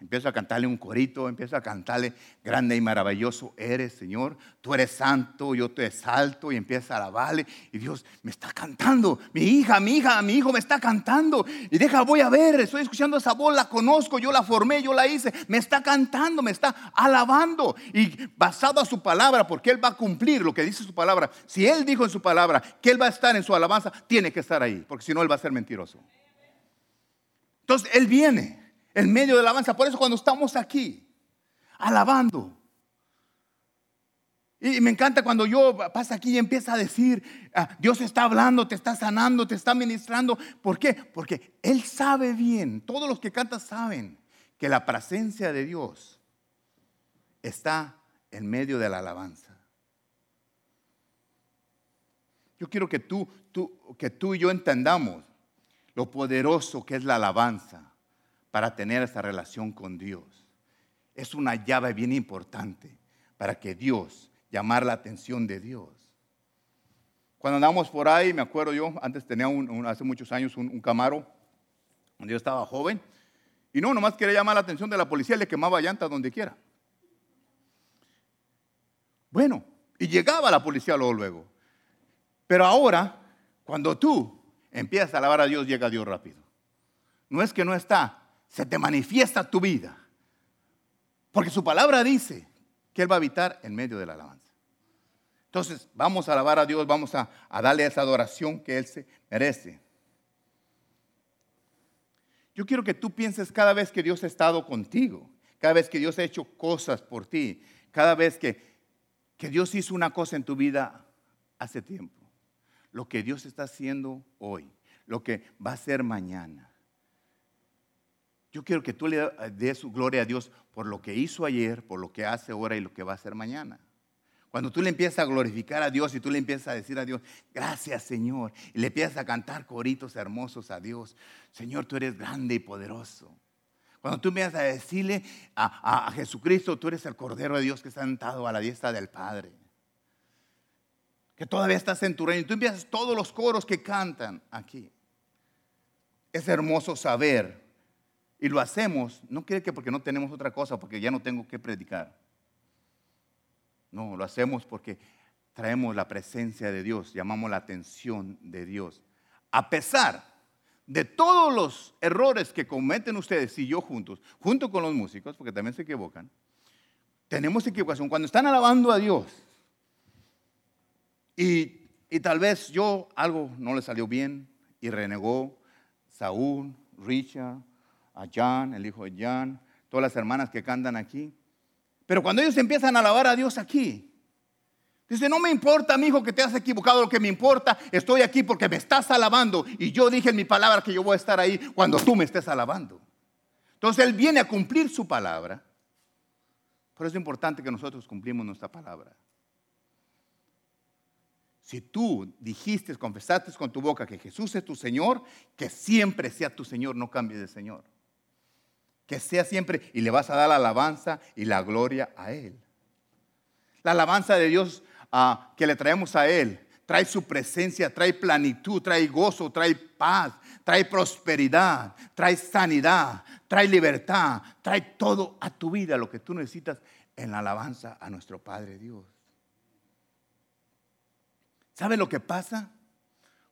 Empiezo a cantarle un corito, empiezo a cantarle, grande y maravilloso eres, Señor. Tú eres santo, yo te exalto y empiezo a alabarle. Y Dios me está cantando. Mi hija, mi hija, mi hijo me está cantando. Y deja, voy a ver, estoy escuchando esa voz, la conozco, yo la formé, yo la hice. Me está cantando, me está alabando. Y basado a su palabra, porque Él va a cumplir lo que dice su palabra. Si Él dijo en su palabra que Él va a estar en su alabanza, tiene que estar ahí, porque si no, Él va a ser mentiroso. Entonces, Él viene en medio de la alabanza. Por eso cuando estamos aquí, alabando. Y me encanta cuando yo pasa aquí y empieza a decir, ah, Dios está hablando, te está sanando, te está ministrando. ¿Por qué? Porque Él sabe bien, todos los que cantan saben que la presencia de Dios está en medio de la alabanza. Yo quiero que tú, tú, que tú y yo entendamos lo poderoso que es la alabanza para tener esa relación con Dios. Es una llave bien importante para que Dios, llamar la atención de Dios. Cuando andamos por ahí, me acuerdo yo, antes tenía un, hace muchos años un, un, camaro, cuando yo estaba joven, y no, nomás quería llamar la atención de la policía, le quemaba llantas donde quiera. Bueno, y llegaba la policía luego, luego. Pero ahora, cuando tú empiezas a alabar a Dios, llega Dios rápido. No es que no está, se te manifiesta tu vida. Porque su palabra dice que Él va a habitar en medio de la alabanza. Entonces, vamos a alabar a Dios, vamos a, darle esa adoración que Él se merece. Yo quiero que tú pienses cada vez que Dios ha estado contigo, cada vez que Dios ha hecho cosas por ti, cada vez que, que Dios hizo una cosa en tu vida hace tiempo, lo que Dios está haciendo hoy, lo que va a ser mañana. Yo quiero que tú le des su gloria a Dios por lo que hizo ayer, por lo que hace ahora y lo que va a hacer mañana. Cuando tú le empiezas a glorificar a Dios y tú le empiezas a decir a Dios, gracias Señor, y le empiezas a cantar coritos hermosos a Dios, Señor, tú eres grande y poderoso. Cuando tú empiezas a decirle a, Jesucristo, tú eres el Cordero de Dios que está sentado a la diestra del Padre, que todavía estás en tu reino, y tú empiezas todos los coros que cantan aquí. Es hermoso saber, y lo hacemos, no quiere que porque no tenemos otra cosa, porque ya no tengo que predicar no, lo hacemos porque traemos la presencia de Dios, llamamos la atención de Dios. A pesar de todos los errores que cometen ustedes y yo juntos, junto con los músicos, porque también se equivocan, tenemos equivocación. Cuando están alabando a Dios y, y tal vez yo algo no le salió bien y renegó Saúl, Richard, a Jan, el hijo de Jan, todas las hermanas que cantan aquí, pero cuando ellos empiezan a alabar a Dios aquí, dice, no me importa, mi hijo, que te has equivocado, lo que me importa, estoy aquí porque me estás alabando. Y yo dije en mi palabra que yo voy a estar ahí cuando tú me estés alabando. Entonces Él viene a cumplir su palabra. Por eso es importante que nosotros cumplimos nuestra palabra. Si tú dijiste, confesaste con tu boca que Jesús es tu Señor, que siempre sea tu Señor, no cambie de Señor que sea siempre y le vas a dar la alabanza y la gloria a Él. La alabanza de Dios ah, que le traemos a Él trae su presencia, trae plenitud, trae gozo, trae paz, trae prosperidad, trae sanidad, trae libertad, trae todo a tu vida lo que tú necesitas en la alabanza a nuestro Padre Dios. ¿Sabe lo que pasa?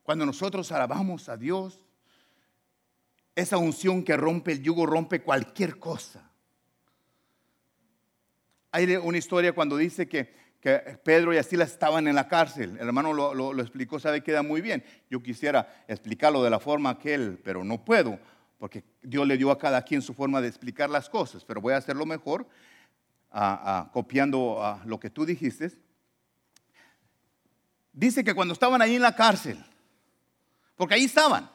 Cuando nosotros alabamos a Dios, esa unción que rompe el yugo, rompe cualquier cosa. Hay una historia cuando dice que, Pedro y Asila estaban en la cárcel. El hermano lo, explicó, sabe, queda muy bien. Yo quisiera explicarlo de la forma que él, pero no puedo, porque Dios le dio a cada quien su forma de explicar las cosas, pero voy a hacerlo mejor, copiando lo que tú dijiste. Dice que cuando estaban ahí en la cárcel, porque ahí estaban,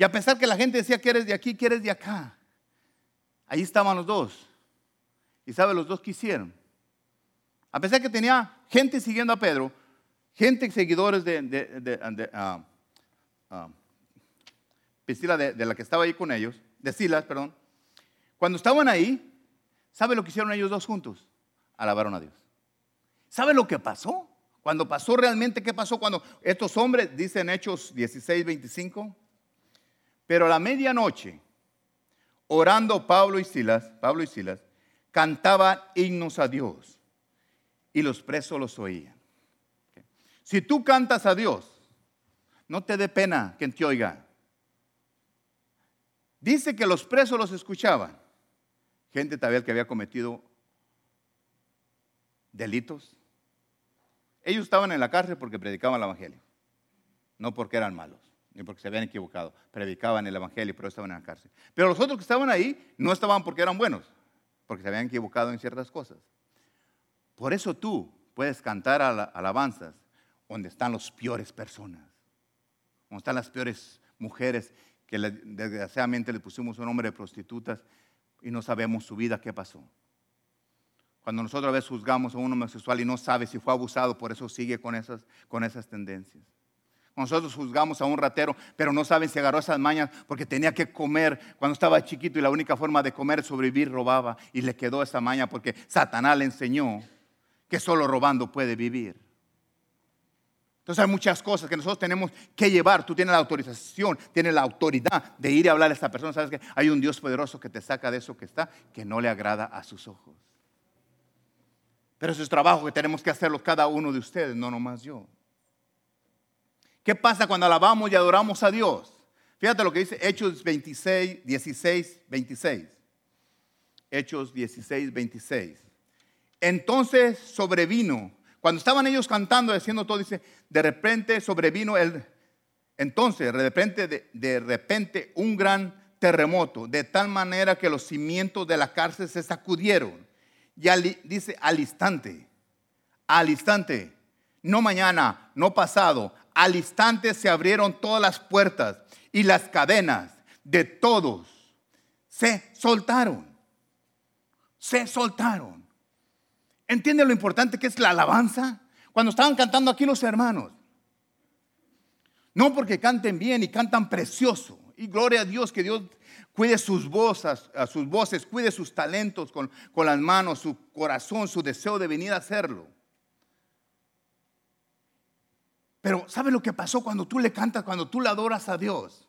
y a pesar que la gente decía que eres de aquí, que eres de acá, ahí estaban los dos. Y sabe, los dos quisieron. A pesar que tenía gente siguiendo a Pedro, gente seguidores de, de, de, ah, ah, de, la que estaba ahí con ellos, de Silas, perdón. Cuando estaban ahí, ¿sabe lo que hicieron ellos dos juntos? Alabaron a Dios. ¿Sabe lo que pasó? Cuando pasó realmente, ¿qué pasó? Cuando estos hombres, dicen Hechos 16, 25, pero a la medianoche, orando Pablo y Silas, Pablo y Silas, cantaban himnos a Dios y los presos los oían. Si tú cantas a Dios, no te dé pena que te oiga. Dice que los presos los escuchaban. Gente tal que había cometido delitos. Ellos estaban en la cárcel porque predicaban el Evangelio, no porque eran malos ni porque se habían equivocado. Predicaban el Evangelio, pero estaban en la cárcel. Pero los otros que estaban ahí no estaban porque eran buenos, porque se habían equivocado en ciertas cosas. Por eso tú puedes cantar alabanzas donde están las peores personas, donde están las peores mujeres que desgraciadamente le pusimos un nombre de prostitutas y no sabemos su vida, qué pasó. Cuando nosotros a veces juzgamos a un homosexual y no sabe si fue abusado, por eso sigue con esas, con esas tendencias. Nosotros juzgamos a un ratero, pero no saben si agarró esas mañas porque tenía que comer cuando estaba chiquito y la única forma de comer, sobrevivir, robaba. Y le quedó esa maña porque Satanás le enseñó que solo robando puede vivir. Entonces hay muchas cosas que nosotros tenemos que llevar. Tú tienes la autorización, tienes la autoridad de ir a hablar a esta persona. Sabes que hay un Dios poderoso que te saca de eso que está, que no le agrada a sus ojos. Pero eso es trabajo que tenemos que hacerlo cada uno de ustedes, no nomás yo. ¿Qué pasa cuando alabamos y adoramos a Dios? Fíjate lo que dice Hechos 26, 16, 26. Hechos 16, 26. Entonces sobrevino, cuando estaban ellos cantando, diciendo todo, dice, de repente sobrevino el, entonces, de repente, de, de repente un gran terremoto, de tal manera que los cimientos de la cárcel se sacudieron. Y dice al instante, al instante, no mañana, no pasado, al instante se abrieron todas las puertas y las cadenas de todos se soltaron. Se soltaron. ¿Entiende lo importante que es la alabanza? Cuando estaban cantando aquí los hermanos. No porque canten bien y cantan precioso. Y gloria a Dios que Dios cuide sus voces, sus voces, cuide sus talentos con, con las manos, su corazón, su deseo de venir a hacerlo. Pero ¿sabe lo que pasó cuando tú le cantas, cuando tú le adoras a Dios?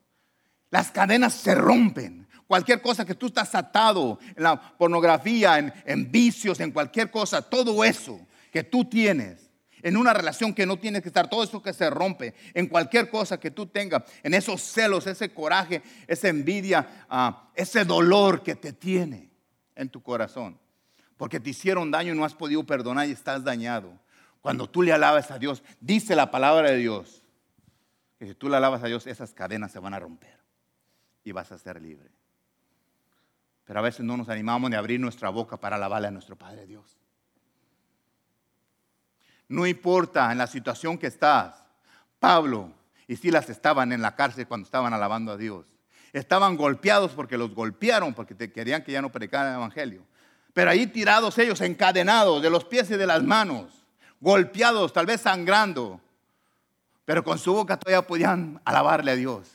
Las cadenas se rompen. Cualquier cosa que tú estás atado, en la pornografía, en, en vicios, en cualquier cosa, todo eso que tú tienes, en una relación que no tienes que estar, todo eso que se rompe, en cualquier cosa que tú tengas, en esos celos, ese coraje, esa envidia, ah, ese dolor que te tiene en tu corazón, porque te hicieron daño y no has podido perdonar y estás dañado. Cuando tú le alabas a Dios, dice la palabra de Dios, que si tú le alabas a Dios, esas cadenas se van a romper y vas a ser libre. Pero a veces no nos animamos ni a abrir nuestra boca para alabarle a nuestro Padre Dios. No importa en la situación que estás. Pablo y Silas estaban en la cárcel cuando estaban alabando a Dios. Estaban golpeados porque los golpearon, porque te querían que ya no predicaran el Evangelio. Pero ahí tirados ellos, encadenados de los pies y de las manos golpeados, tal vez sangrando, pero con su boca todavía podían alabarle a Dios.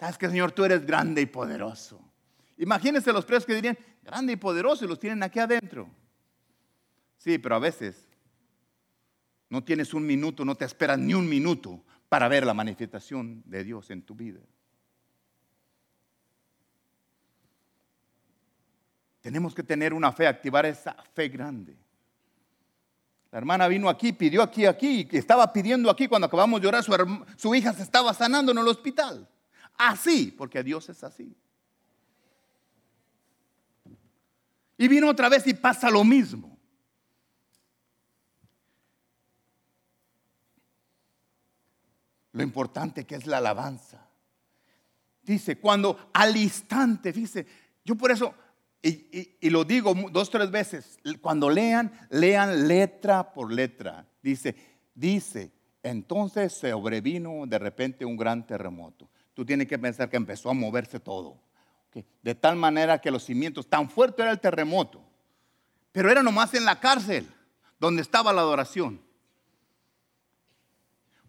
Sabes que Señor, tú eres grande y poderoso. Imagínense los presos que dirían, grande y poderoso, y los tienen aquí adentro. Sí, pero a veces no tienes un minuto, no te esperas ni un minuto para ver la manifestación de Dios en tu vida. Tenemos que tener una fe, activar esa fe grande. La hermana vino aquí, pidió aquí, aquí, estaba pidiendo aquí cuando acabamos de orar, su, su hija se estaba sanando en el hospital. Así, porque Dios es así. Y vino otra vez y pasa lo mismo. Lo importante que es la alabanza. Dice, cuando al instante, dice, yo por eso y, lo digo dos, tres veces, cuando lean, lean letra por letra. Dice, dice, entonces sobrevino de repente un gran terremoto. Tú tienes que pensar que empezó a moverse todo. De tal manera que los cimientos, tan fuerte era el terremoto, pero era nomás en la cárcel donde estaba la adoración.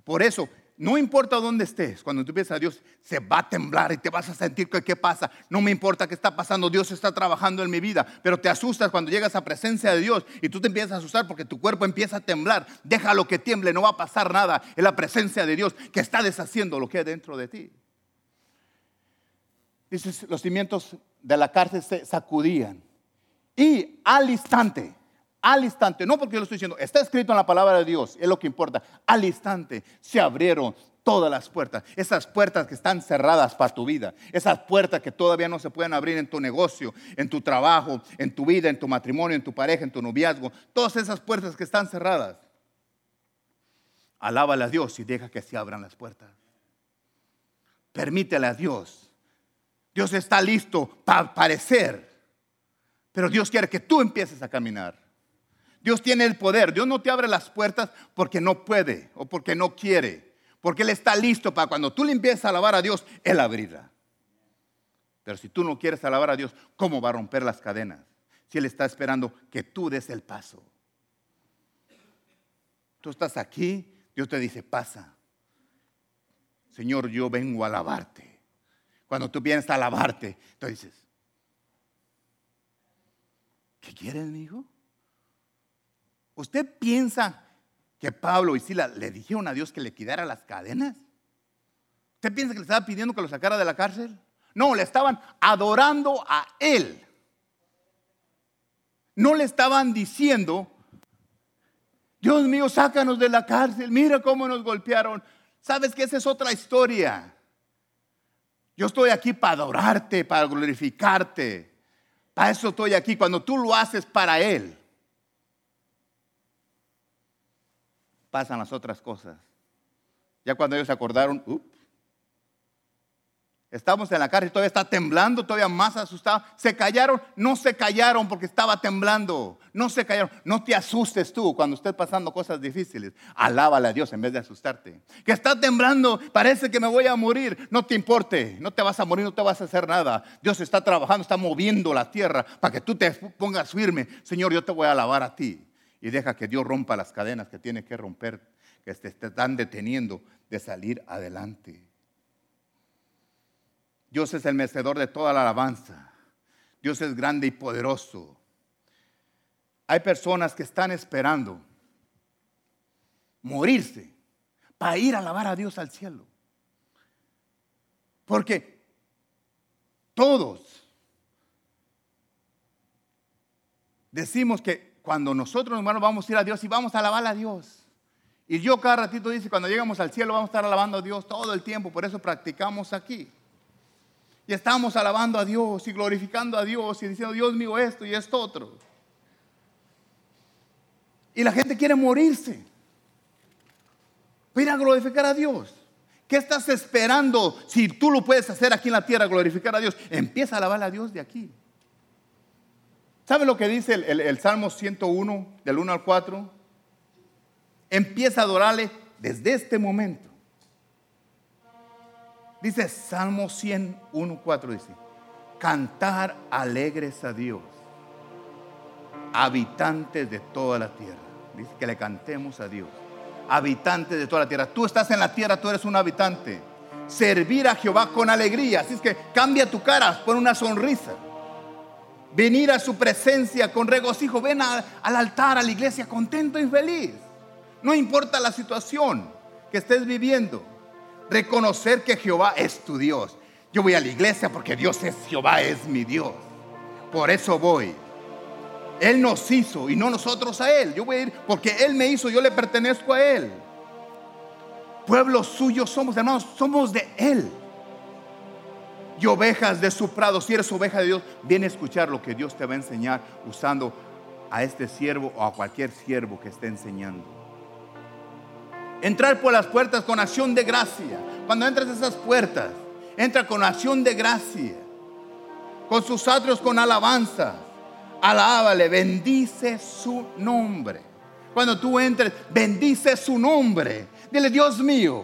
Por eso no importa dónde estés, cuando tú piensas a Dios, se va a temblar y te vas a sentir que qué pasa. No me importa qué está pasando, Dios está trabajando en mi vida. Pero te asustas cuando llegas a presencia de Dios y tú te empiezas a asustar porque tu cuerpo empieza a temblar. Déjalo que tiemble, no va a pasar nada. Es la presencia de Dios que está deshaciendo lo que hay dentro de ti. Dices, los cimientos de la cárcel se sacudían. Y al instante, al instante, no porque yo lo estoy diciendo, está escrito en la palabra de Dios, es lo que importa. Al instante se abrieron todas las puertas, esas puertas que están cerradas para tu vida, esas puertas que todavía no se pueden abrir en tu negocio, en tu trabajo, en tu vida, en tu matrimonio, en tu pareja, en tu noviazgo, todas esas puertas que están cerradas. Alábale a Dios y deja que se abran las puertas. Permítele a Dios. Dios está listo para aparecer, pero Dios quiere que tú empieces a caminar. Dios tiene el poder. Dios no te abre las puertas porque no puede o porque no quiere. Porque Él está listo para cuando tú le empieces a alabar a Dios, Él abrirá. Pero si tú no quieres alabar a Dios, ¿cómo va a romper las cadenas? Si Él está esperando que tú des el paso. Tú estás aquí, Dios te dice, pasa. Señor, yo vengo a alabarte. Cuando tú vienes a alabarte, tú dices, ¿qué quieres, mi hijo? ¿Usted piensa que Pablo y Sila le dijeron a Dios que le quitara las cadenas? ¿Usted piensa que le estaba pidiendo que lo sacara de la cárcel? No, le estaban adorando a él. No le estaban diciendo, Dios mío, sácanos de la cárcel, mira cómo nos golpearon. Sabes que esa es otra historia. Yo estoy aquí para adorarte, para glorificarte. Para eso estoy aquí, cuando tú lo haces para Él. Pasan las otras cosas. Ya cuando ellos se acordaron, Estamos en la cárcel, todavía está temblando, todavía más asustado. ¿Se callaron? No se callaron porque estaba temblando. No se callaron. No te asustes tú cuando estés pasando cosas difíciles. Alábale a Dios en vez de asustarte. Que está temblando, parece que me voy a morir. No te importe, no te vas a morir, no te vas a hacer nada. Dios está trabajando, está moviendo la tierra para que tú te pongas firme. Señor, yo te voy a alabar a ti. Y deja que Dios rompa las cadenas que tiene que romper, que te están deteniendo de salir adelante. Dios es el mecedor de toda la alabanza. Dios es grande y poderoso. Hay personas que están esperando morirse para ir a alabar a Dios al cielo. Porque todos decimos que cuando nosotros hermanos vamos a ir a Dios y vamos a alabar a Dios. Y yo cada ratito dice, cuando llegamos al cielo vamos a estar alabando a Dios todo el tiempo, por eso practicamos aquí. Y estamos alabando a Dios y glorificando a Dios y diciendo, Dios mío, esto y esto otro. Y la gente quiere morirse. Ir a glorificar a Dios. ¿Qué estás esperando si tú lo puedes hacer aquí en la tierra, glorificar a Dios? Empieza a alabar a Dios de aquí. ¿Sabe lo que dice el, Salmo 101, del 1 al 4? Empieza a adorarle desde este momento. Dice Salmo 101, 4, dice, cantar alegres a Dios, habitantes de toda la tierra. Dice que le cantemos a Dios, habitantes de toda la tierra. Tú estás en la tierra, tú eres un habitante. Servir a Jehová con alegría. Así es que cambia tu cara, pon una sonrisa. Venir a su presencia con regocijo. Ven al altar, a la iglesia, contento y feliz. No importa la situación que estés viviendo reconocer que Jehová es tu Dios. Yo voy a la iglesia porque Dios es Jehová, es mi Dios. Por eso voy. Él nos hizo y no nosotros a Él. Yo voy a ir porque Él me hizo, yo le pertenezco a Él. Pueblo suyo somos, hermanos, somos de Él. Y ovejas de su prado. Si eres oveja de Dios, viene a escuchar lo que Dios te va a enseñar usando a este siervo o a cualquier siervo que esté enseñando. Entrar por las puertas con acción de gracia. Cuando entras a esas puertas, entra con acción de gracia. Con sus atrios con alabanza. Alábale, bendice su nombre. Cuando tú entres, bendice su nombre. Dile, Dios mío,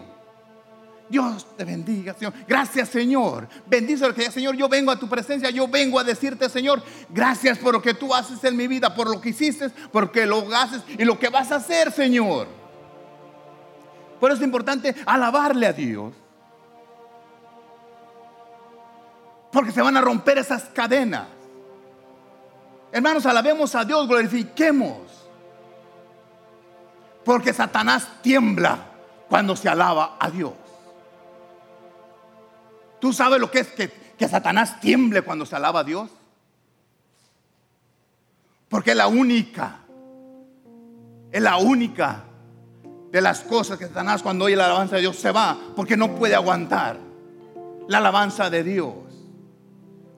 Dios te bendiga, Señor. Gracias, Señor. Bendice lo que Señor. Yo vengo a tu presencia. Yo vengo a decirte, Señor, gracias por lo que tú haces en mi vida, por lo que hiciste, porque lo haces y lo que vas a hacer, Señor. Por eso es importante alabarle a Dios. Porque se van a romper esas cadenas. Hermanos, alabemos a Dios, glorifiquemos. Porque Satanás tiembla cuando se alaba a Dios. ¿Tú sabes lo que es que, Satanás tiemble cuando se alaba a Dios? Porque es la única, es la única de las cosas que Satanás cuando oye la alabanza de Dios se va porque no puede aguantar la alabanza de Dios.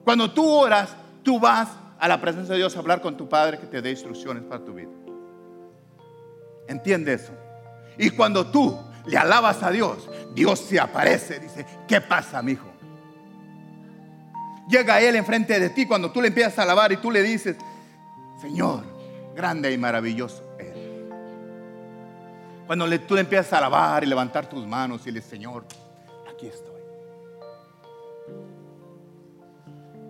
Cuando tú oras, tú vas a la presencia de Dios a hablar con tu Padre que te dé instrucciones para tu vida. Entiende eso. Y cuando tú le alabas a Dios, Dios se aparece, dice, ¿qué pasa, mi hijo? Llega Él enfrente de ti cuando tú le empiezas a alabar y tú le dices, Señor, grande y maravilloso cuando tú le empiezas a alabar y levantar tus manos y le Señor, aquí estoy.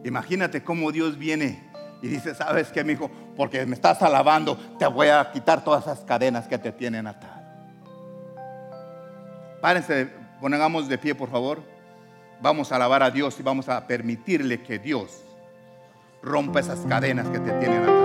Imagínate cómo Dios viene y dice, ¿sabes qué, mi hijo? Porque me estás alabando, te voy a quitar todas esas cadenas que te tienen atado. Párense, Pongamos de pie, por favor. Vamos a alabar a Dios y vamos a permitirle que Dios rompa esas cadenas que te tienen atrás.